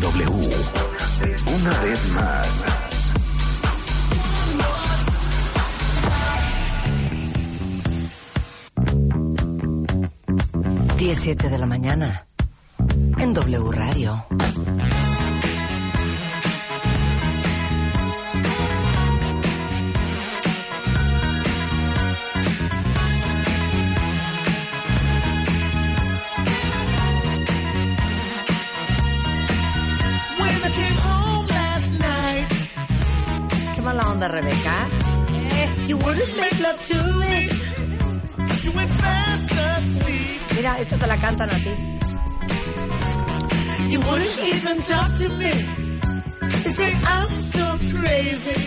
W. Una vez más. Diecisiete de la mañana en W Radio. Rebeca. you wouldn't make love to me. You went fast asleep. Mira, esta te la cantan a ti. You wouldn't even talk to me. You say I'm so crazy.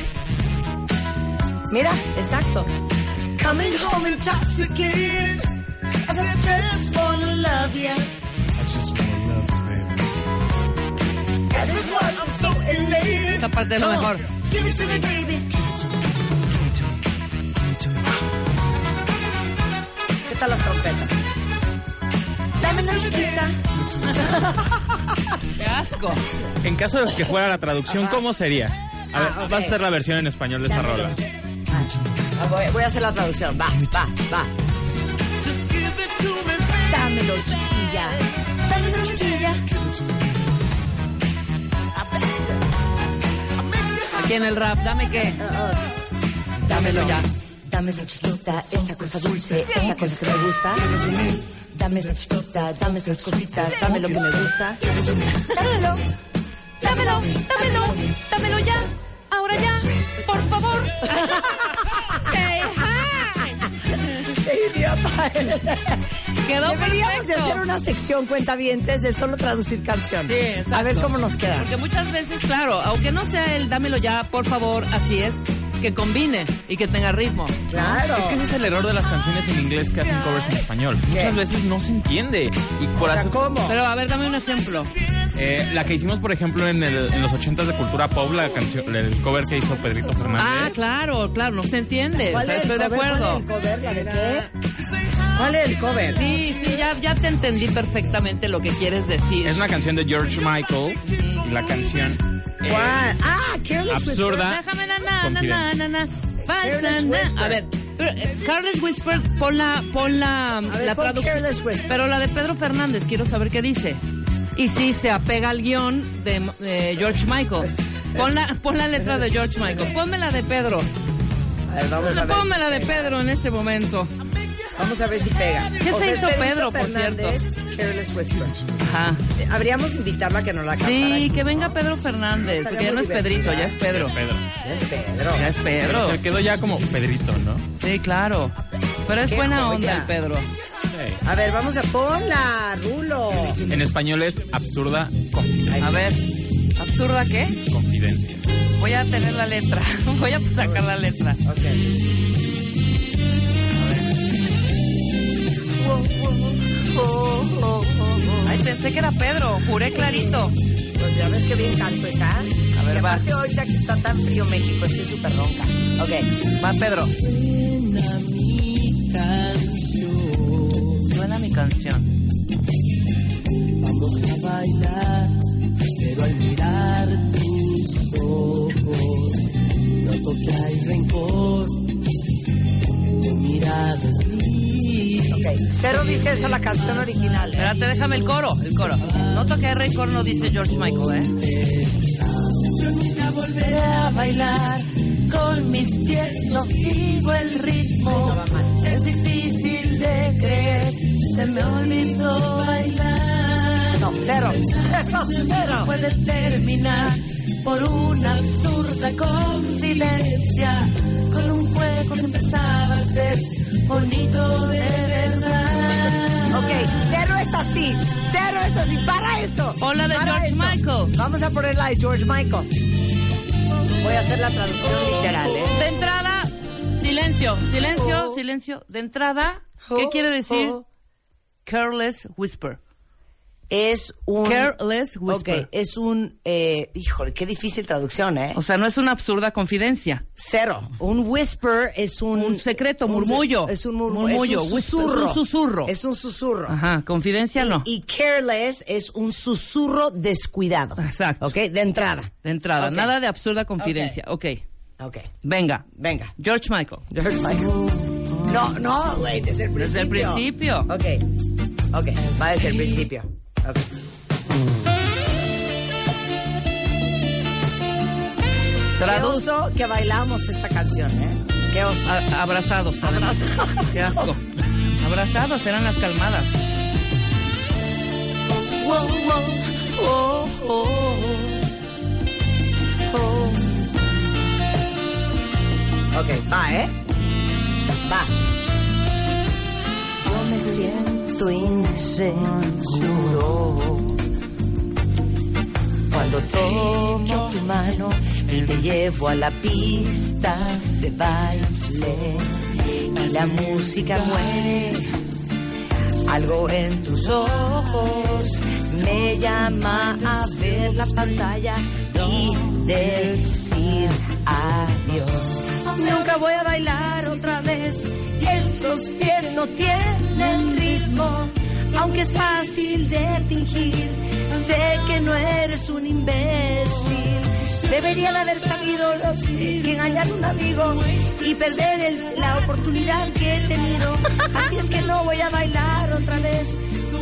Mira, exacto. Coming home intoxicated. I said I just wanna love you. I just wanna love you, baby. And this is why I'm so elated. Esta parte es lo mejor. Give it to me, baby. ¿Qué tal las trompetas? Dame una chiquita. ¡Qué asco! En caso de que fuera la traducción, ¿cómo sería? A ver, Ah, vas a hacer la versión en español de esta Dámelo. rola. Ah, voy, voy a hacer la traducción. Va, va, va. Just give it to me, baby. Dámelo, chiquilla. Dámelo, chiquilla. En el rap, ¿dame qué? Dámelo ya. Dame esa chiquita, esa cosa dulce, esa cosa que me gusta. Dame esa chiquita, dame esas cositas, dame lo que me gusta. Dámelo. Dámelo, dámelo, dámelo ya. Ahora ya, por favor. Say hi. ¡Qué idiota eres! Quedó Deberíamos de perfecto. hacer una sección cuentavientes de solo traducir canciones. Sí, exacto. A ver cómo nos queda. Porque muchas veces, claro, aunque no sea el dámelo ya, por favor, así es, que combine y que tenga ritmo. Claro. Es que ese es el error de las canciones en inglés que hacen covers en español. Muchas veces no se entiende. Y por O sea, eso, ¿cómo? Pero a ver, dame un ejemplo. Eh, la que hicimos, por ejemplo, en, el- en los 80s de Cultura Pop, la canción, el cover que hizo Pedrito Fernández. Ah, claro, claro, no se entiende. O ¿Cuál sea, es el estoy de cover? acuerdo. ¿Cuál es el cover? ¿La de qué? ¿Cuál es el cover? Sí, sí, ya, ya te entendí perfectamente lo que quieres decir. Es una canción de George Michael. Y la canción eh, ¿Cuál? Ah, Careless absurda. Déjame na na na Confidencia. na na na. Falsa Careless na. Whisper. A ver, pero, eh, Careless Whisper, pon la, pon la, ver, la pon traducción. Pero la de Pedro Fernández, quiero saber qué dice. Y sí, se apega al guion de, de George Michael. Pon la, pon la letra de George Michael. Ponme la de Pedro. A ver, vamos a ver. Ponme si la de pega. Pedro en este momento. Vamos a ver si pega. ¿Qué se es hizo Pedro, por Careless Whisper. Ajá. Eh, Habríamos invitarla a que nos la cantara. Sí, aquí, que ¿no? venga Pedro Fernández, porque ya no es Pedrito, ya es Pedro. Pedro. Ya es Pedro. Ya es Pero Pedro. se quedó ya como Pedrito, ¿no? Sí, claro. Pero es Qué buena joya. onda el Pedro. A ver, vamos a ponla, Rulo. En español es absurda confidencia. A ver, ¿absurda qué? Confidencia. Voy a tener la letra. Voy a sacar la letra. Ok. Ay, pensé que era Pedro. Juré clarito. Pues ya ves que bien canto está. A ver, va. ahorita que está tan frío México, estoy súper ronca. Ok. Va, Pedro. Mi canción. Vamos a bailar, pero al mirar tus ojos, noto que hay rencor. Tu mirada es gris. Ok. Cero dice eso la canción original. Espérate, déjame el coro, el coro. Noto que hay récord, no dice George Michael, ¿eh? Yo nunca volveré a bailar con mis pies, no sigo el ritmo. Es difícil de creer, se me olvidó bailar. No, cero. Cero, cero. puede terminar por una absurda confidencia con un juego que empezaba a ser bonito de verdad. Ok, cero es así. Cero es así. Para eso. Pon la de Para George eso. Michael. Vamos a poner la de George Michael. Voy a hacer la traducción literal, ¿eh? De entrada, silencio, silencio, silencio. De entrada, ¿qué Oh, quiere decir oh. Careless whisper? Es un. Careless whisper. Ok, es un. Eh, híjole, qué difícil traducción, ¿eh? O sea, no es una absurda confidencia. Cero. Un whisper es un. Un secreto, un- murmullo. Es un murmullo. Murmullo, Es un susurro. es un susurro. Es un susurro. Ajá, confidencia no. Y careless es un susurro descuidado. Exacto. Ok, de entrada. De entrada, nada de absurda confidencia. Ok, Ok, venga. venga. George Michael. George Michael. No, no, güey, desde el principio. Desde el principio. Ok, ok, va desde el principio. Ok. Qué Traduz. oso que bailamos esta canción, ¿eh? Qué oso. A- abrazados. además. Qué asco. Abrazados eran las calmadas. Wow, wow, oh, oh, oh. Ok, va, ¿eh? Va. Yo me siento inseguro cuando tomo tu mano y te llevo a la pista de baile y la música muere. Algo en tus ojos me llama a ver la pantalla y decir adiós. Nunca voy a bailar otra vez. Estos pies no tienen aunque es fácil de fingir. Sé que no eres un imbécil. Debería de haber sabido lo que engañar a un amigo y perder el- la oportunidad que he tenido. Así es que no voy a bailar otra vez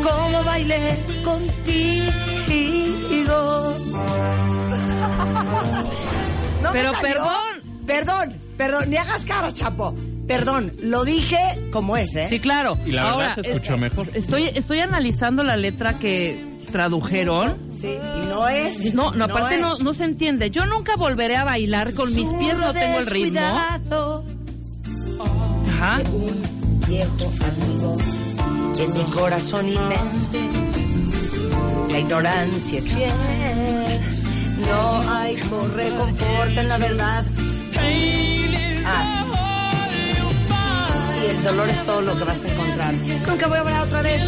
como bailé contigo. No Pero salió. perdón. Perdón, perdón, ni hagas cara, Chapo. Perdón, lo dije como es, ¿eh? Sí, claro. Y la verdad Ahora, se escuchó es- mejor. Estoy, estoy analizando la letra que tradujeron. Sí, y no es. No, no, aparte no, no se entiende. Yo nunca volveré a bailar con mis pies, no tengo el ritmo. Ajá. Un viejo amigo en mi corazón y mente. La ignorancia es fiel. No hay reconforta en la verdad. Ah. Y el dolor es todo lo que vas a encontrar. Nunca voy a hablar otra vez.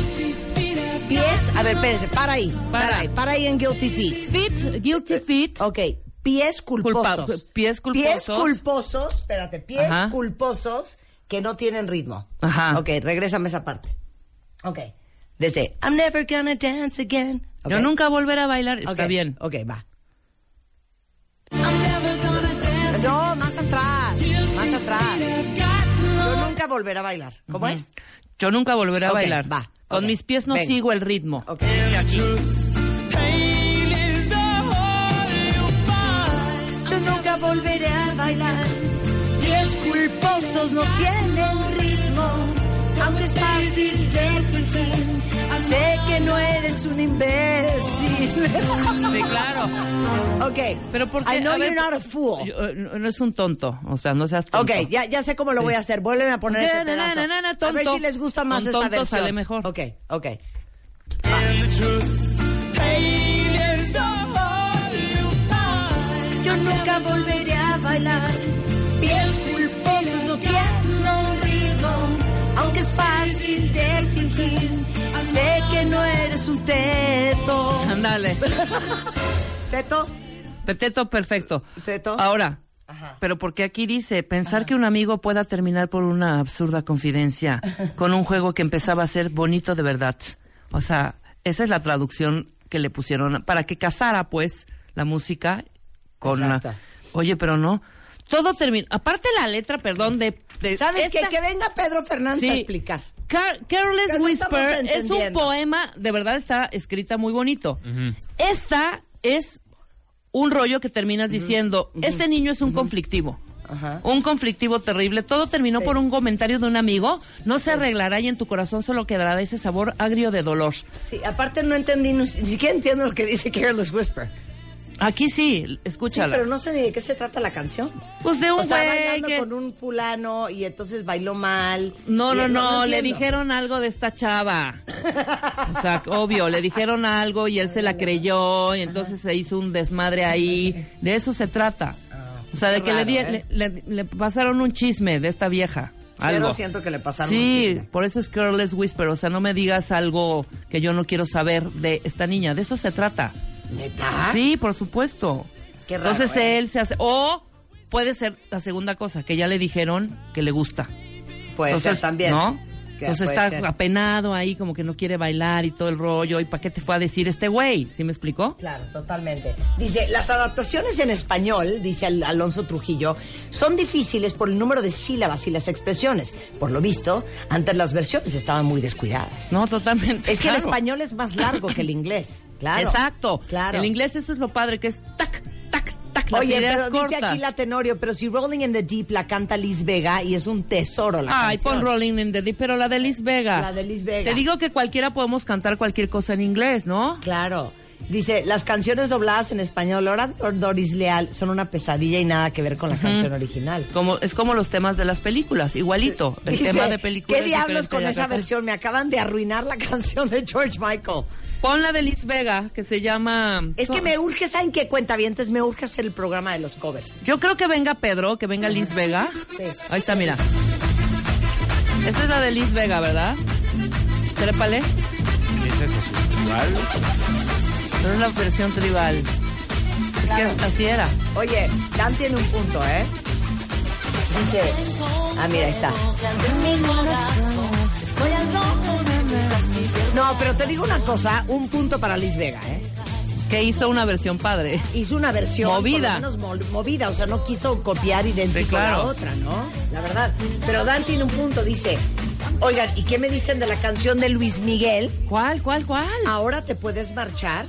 Pies, a ver, espérense, para ahí. Para, Para. ahí, para ahí en Guilty Feet. Feet, guilty feet. Ok, pies culposos. Culpa- pies culposos. Pies culposos, espérate, pies Ajá. culposos que no tienen ritmo. Ajá. Ok, regrésame esa parte. Ok. Desde I'm never gonna dance again. Ok. Yo nunca volveré a bailar. Está bien. Ok, va. No, más atrás. Más atrás. Nunca volveré a bailar. ¿Cómo es? Yo nunca volveré a bailar. va, Con ok. mis pies no Venga. sigo el ritmo. Ok. Yo nunca volveré a bailar. Pies culposos no tienen ritmo, aunque es fácil de. Sé que no eres un imbécil. Sí, claro. ok. Pero porque I know a ver, you're not a fool. yo, eh, no, no es un tonto. O sea, no seas tonto. Ok, ya, ya sé cómo lo voy a hacer. Vuelven a poner ese pedazo. na, na, na, A ver tonto. si les gusta más Con esta tonto versión. sale mejor. Ok, ok. Yo nunca volveré a bailar. Ándale. ¿Teto? Peteto perfecto. ¿Teto? Ahora, Ajá. pero porque aquí dice, pensar que un amigo pueda terminar por una absurda confidencia con un juego que empezaba a ser bonito de verdad. O sea, esa es la traducción que le pusieron para que casara, pues, la música con la... Oye, pero no. Todo termina... Aparte la letra, perdón, de... de ¿Sabes qué? esta- Que venga Pedro Fernández Sí. a explicar. Car- Careless no Whisper es un poema, de verdad está escrita muy bonito. Esta es un rollo que terminas diciendo, este niño es un conflictivo. Ajá. Un conflictivo terrible. Todo terminó Sí. por un comentario de un amigo. No se arreglará y en tu corazón solo quedará ese sabor agrio de dolor. Sí, aparte no entendí, ni siquiera entiendo lo que dice Careless Whisper. Aquí sí, Sí, escúchala. pero no sé ni de qué se trata la canción. Pues de un O sea, güey bailando que... con un fulano y entonces bailó mal. No, Y- no, no, le dijeron algo de esta chava. O sea, obvio, le dijeron algo y él se la creyó y entonces se hizo un desmadre ahí. De eso se trata. O sea, de que le, di- ¿eh? le, le- le pasaron un chisme de esta vieja. Cero Algo. siento que le pasaron Sí, por eso es Careless Whisper. O sea, no me digas algo que yo no quiero saber de esta niña. De eso se trata. ¿Neta? Sí, por supuesto. Qué raro, Entonces ¿eh? él se hace. O puede ser la segunda cosa, que ya le dijeron que le gusta. Puede Entonces, ser también. ¿No? Entonces está ser. apenado ahí, como que no quiere bailar y todo el rollo. ¿Y para qué te fue a decir este güey? ¿Sí me explicó? Claro, totalmente. Dice, las adaptaciones en español, dice Al- Alonso Trujillo, son difíciles por el número de sílabas y las expresiones. Por lo visto, antes las versiones estaban muy descuidadas. No, totalmente. es que el español es más largo que el inglés. Claro. Exacto. Claro. El inglés eso es lo padre, que es tac, las Oye, pero dice aquí la Tenorio, pero si Rolling in the Deep la canta Liz Vega y es un tesoro la Ay, canción. pon Rolling in the Deep, pero la de Liz Vega. La de Liz Vega. Te digo que cualquiera podemos cantar cualquier cosa en inglés, ¿no? Claro. Dice, las canciones dobladas en español, ahora Doris Leal, son una pesadilla y nada que ver con la canción original. Como, es como los temas de las películas, igualito. El Dice, tema de películas. ¿Qué diablos con esa versión? Me acaban de arruinar la canción de George Michael. Pon la de Liz Vega, que se llama... Es que me urge, ¿saben qué cuenta Me urge hacer el programa de los covers. Yo creo que venga Pedro, que venga Liz Vega. Sí. Ahí está, mira. Esta es la de Liz Vega, ¿verdad? Trépale. ¿Qué es. Pero es la versión tribal. Es que así era. Oye, Dan tiene un punto, ¿eh? Dice, ah, mira, ahí está. No, pero te digo una cosa, un punto para Liz Vega, ¿eh? Que hizo una versión padre. Hizo una versión Movida. por lo menos mo- movida, o sea, no quiso copiar idéntico Sí, claro. a la otra, ¿no? La verdad. Pero Dan tiene un punto, dice, oigan, ¿y qué me dicen de la canción de Luis Miguel? ¿Cuál, cuál, cuál? Ahora te puedes marchar.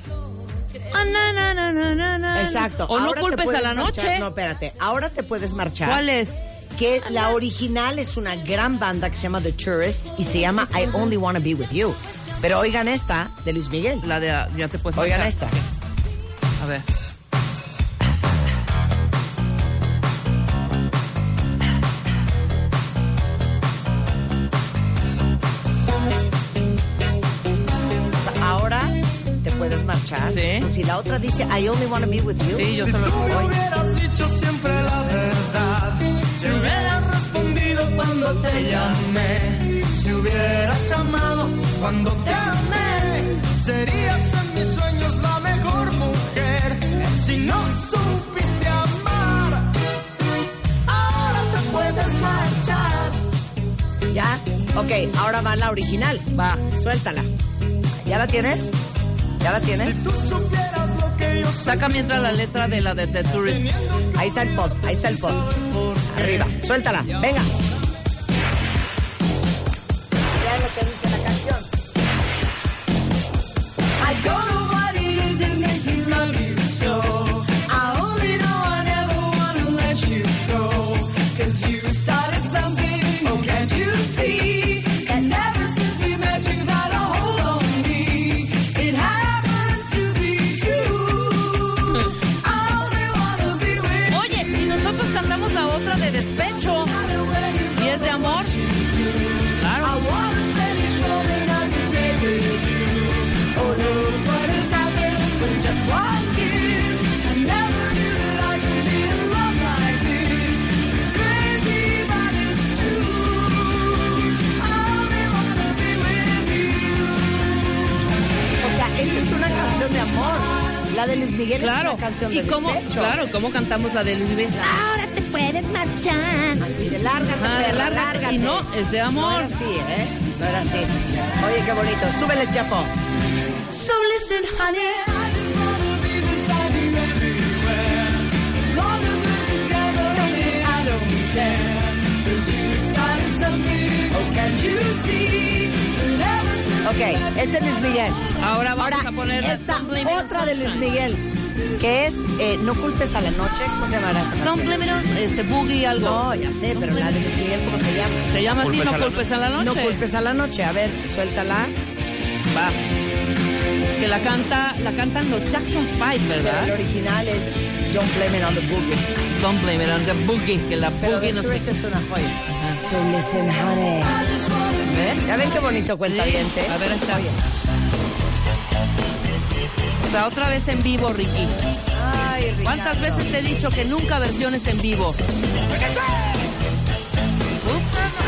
Ah, na, na, na. Exacto. O no ahora culpes a la marchar. noche. No, espérate. Ahora te puedes marchar. ¿Cuál es? Que la original es una gran banda que se llama The Tourists y se llama I Only Wanna Be With You. Pero oigan esta de Luis Miguel. La de ya te puedes Oigan marchar. esta. A ver. Ahora te puedes marchar. Sí. Pues si la otra dice I Only Wanna Be With You. Sí, yo solo... hubieras dicho siempre la verdad, si hubieras respondido cuando te llamé, si hubieras amado cuando te amé, serías en mis sueños la mejor mujer. Si no supiste amar, ahora te puedes marchar. ¿Ya? Ok, ahora va la original. Va. Suéltala. ¿Ya la tienes? ¿Ya la tienes? Tú supieras lo que yo. Saca mientras la letra de la de The Tourist. Ahí está el pod, ahí está el pod. Arriba, suéltala, venga. Ya lo que dice la canción. La de Luis Miguel Claro. es una canción ¿Y de cómo, despecho. claro, cómo cantamos la de Luis Miguel? Ahora te puedes marchar. Así de lárgate, Ah, de lárgate. lárgate. Y no, es de No amor. era así, ¿eh? No era así. Oye, qué bonito. Súbele el chapo. So listen, honey. Oh, can't you see? Ok, este es Luis Miguel. Ahora vamos Ahora, a poner esta otra de Luis Miguel, que es eh, No culpes a la noche. ¿Cómo se llamará esa Don't canción? blame it on- este boogie algo. No, ya sé, pero la de Luis Miguel, ¿cómo se llama? Se llama así, no culpes a la noche. No culpes a la noche. A ver, suéltala. Va. Que la canta, la cantan los Jackson Five, Pero ¿verdad? el original es Don't Blame It on the Boogie. Don't blame it on the boogie, que la Pero boogie no sé es una joya. Ajá. So listen, honey. ¿Ven? ¿Ya ven qué bonito cuenta Sí, a ver, está. O sea, otra vez en vivo, Ricky. Ay, Ricardo. ¿Cuántas veces te he dicho que nunca versiones en vivo?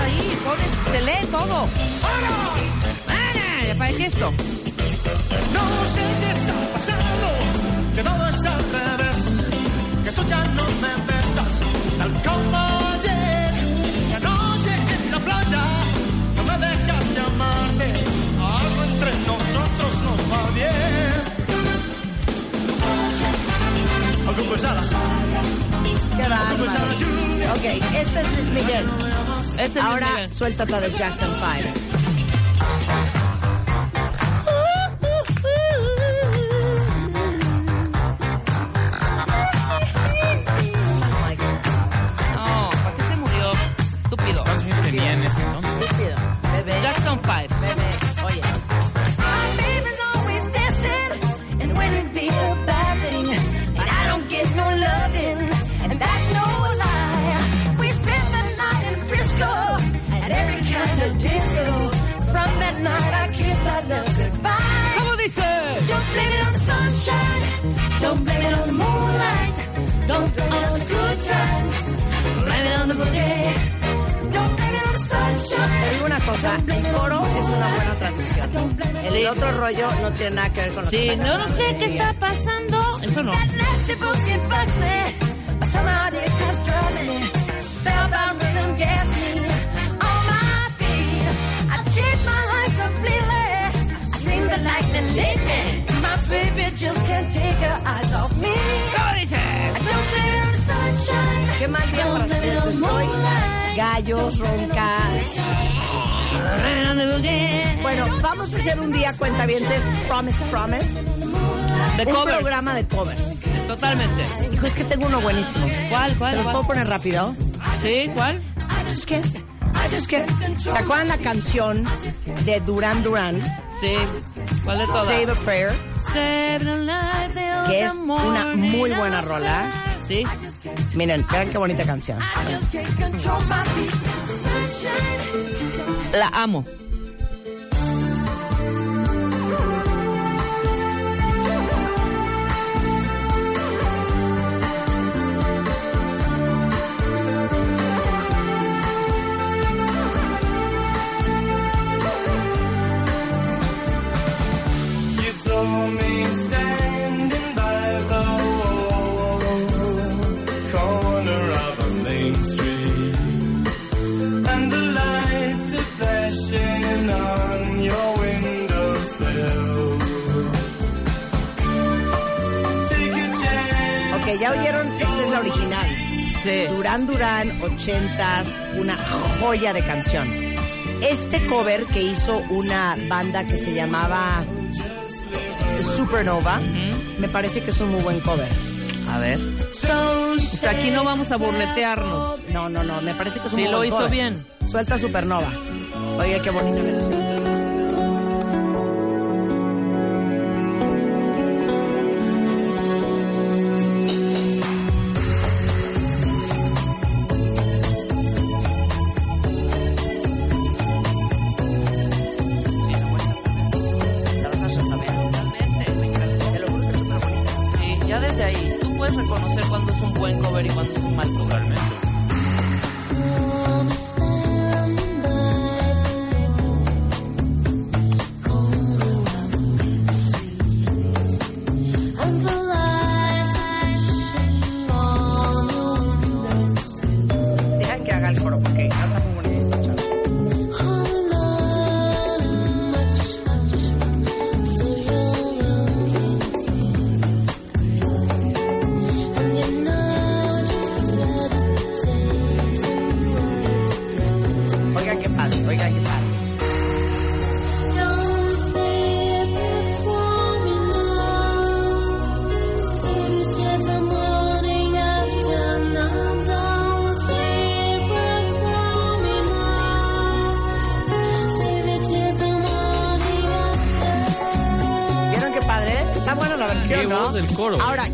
Ahí, pones, se lee todo. ¡Para! ¿Para qué esto? No sé qué está pasando, Ok, este es Luis Miguel. Este es Luis Ahora Miguel. suéltate de Jackson 5. Cosa, el coro es una buena traducción. El otro rollo no tiene nada que ver con lo Sí, que no, no sé qué está pasando. Eso no. Sunshine. Qué mal día para esto estoy. Gallos, ronca. Bueno, vamos a hacer un día cuentavientes Promise Promise. De Un programa de covers. Totalmente. Hijo, es que tengo uno buenísimo. ¿Cuál, ¿Te cuál, los puedo poner rápido? ¿Sí? ¿Cuál? I just can't. ¿Se acuerdan la canción de Duran Duran? Sí. ¿Cuál de todas? Save a Prayer. Save the light till Que es una muy buena rola. Sí. Miren, vean qué bonita canción. La amo. Duran Duran, ochentas, una joya de canción. Este cover que hizo una banda que se llamaba Supernova, me parece que es un muy buen cover. A ver. O sea, aquí no vamos a burletearnos. No, no, no, me parece que es un Sí, muy lo buen hizo cover. bien. Suelta Supernova. Oye, qué bonita versión.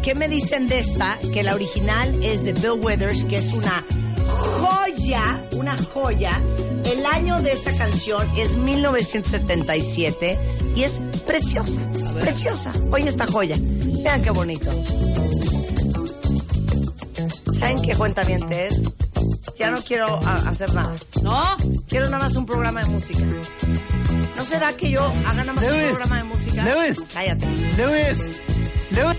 ¿Qué me dicen de esta? Que la original es de Bill Withers, que es una joya, una joya. El año de esa canción es 1977 y es preciosa, preciosa. Oye esta joya. Vean qué bonito. ¿Saben qué cuenta es? Ya no quiero hacer nada. ¿No? Quiero nada más un programa de música. ¿No será que yo haga nada más un programa de música? Lewis. Cállate. Lewis, Lewis.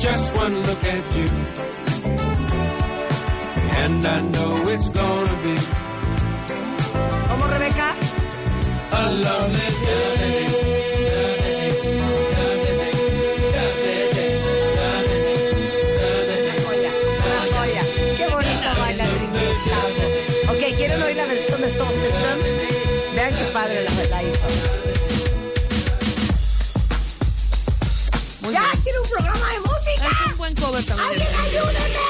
Just one look at you, and I know it's gonna be ¿Cómo, Rebeca? a lovely también. ¡Alguien ayúdeme!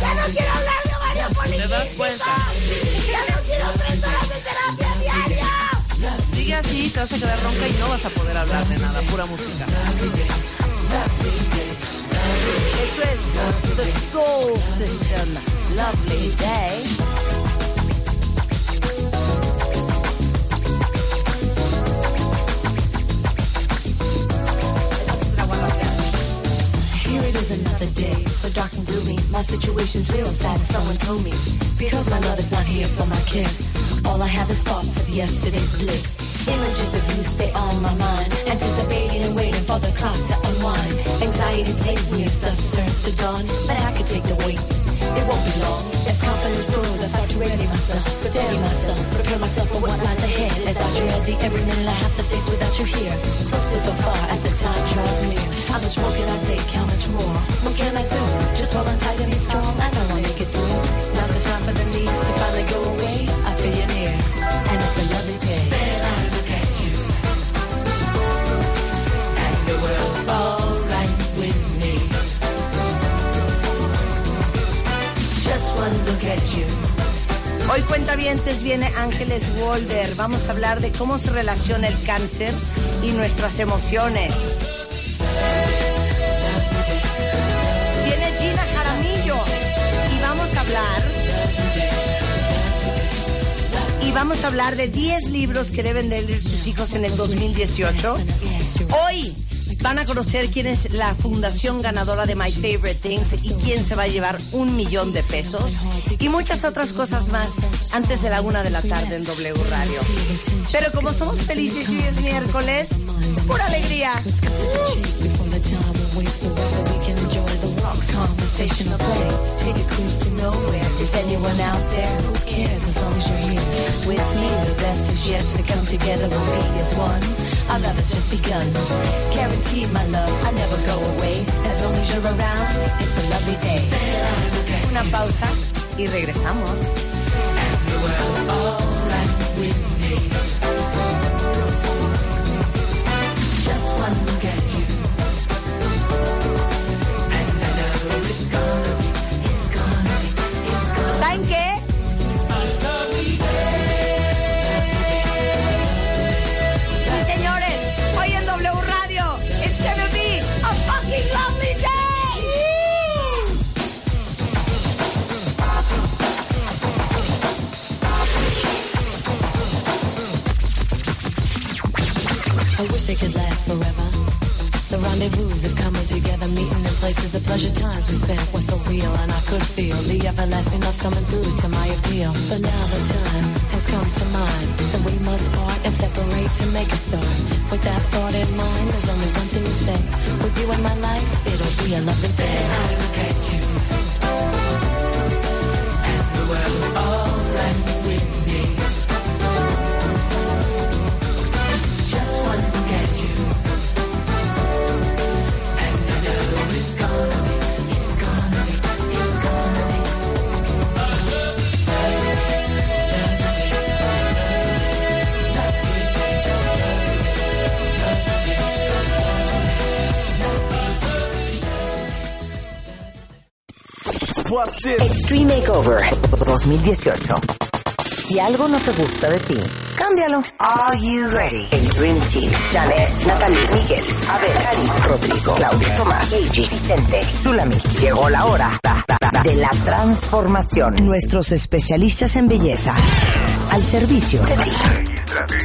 ¡Ya no quiero hablar de varios ¿Te políticos! das cuenta? ¡Ya no quiero tres horas de terapia diaria! Sigue así, te vas a quedar ronca y no vas a poder hablar de nada, pura música. Eso es The Soul System. Lovely day. Situation's real sad, someone told me. Because my love is not here for my kiss. All I have is thoughts of yesterday's bliss. Images of you stay on my mind, anticipating and waiting for the clock to unwind. Anxiety plays me as dusk turns to dawn, but I could take the wait. It won't be long. As confidence grows, I start to ready myself, steady myself, prepare myself for what lies ahead. As I dread the every minute I have to face without you here. Close but so far as the time draws near. How much more can I take? How much more? What can I do? Just hold on tight and be strong. I know I'll make it through. Now's the time for the needs to finally go away. I feel you near, and it's a lovely day. Then I look at you, and the world's alright with me. Just one look at you. Hoy cuentavientes viene Ángeles Wolder. Vamos a hablar de cómo se relaciona el cáncer y nuestras emociones. Y vamos a hablar de 10 libros que deben de leer sus hijos en el 2018. Hoy van a conocer quién es la fundación ganadora de My Favorite Things y quién se va a llevar un millón de pesos y muchas otras cosas más antes de la una de la tarde en W Radio. Pero como somos felices y hoy es miércoles, pura alegría. Conversational play. Take a cruise to nowhere. Is anyone out there? Who cares as long as you're here with me? The best is yet to come together. We'll be as one. Our love has just begun. Guaranteed, my love, I never go away. As long as you're around, it's a lovely day. Una pausa y regresamos. Could last forever. The rendezvous of coming together, meeting in places, the pleasure times we spent were so real, and I could feel the everlasting love coming through to my appeal. But now the time has come to mind that we must part and separate to make a start. With that thought in mind, there's only one thing to say. With you in my life, it'll be a lovely day. I look at you, Extreme Makeover 2018. Si algo no te gusta de ti, cámbialo. Are you ready? El Dream Team. Janet, Natalie, Miguel, Abel, Karim, Rodrigo, Claudia, Tomás, Keiji, Vicente, Zulami. Llegó la hora de la transformación. Nuestros especialistas en belleza al servicio de ti.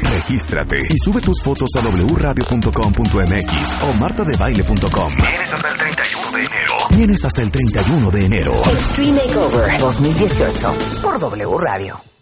Regístrate y sube tus fotos a wradio.com.mx o martadebaile.com. Tienes hasta el 31 de enero. Tienes hasta el 31 de enero. Extreme Makeover 2018 por W Radio.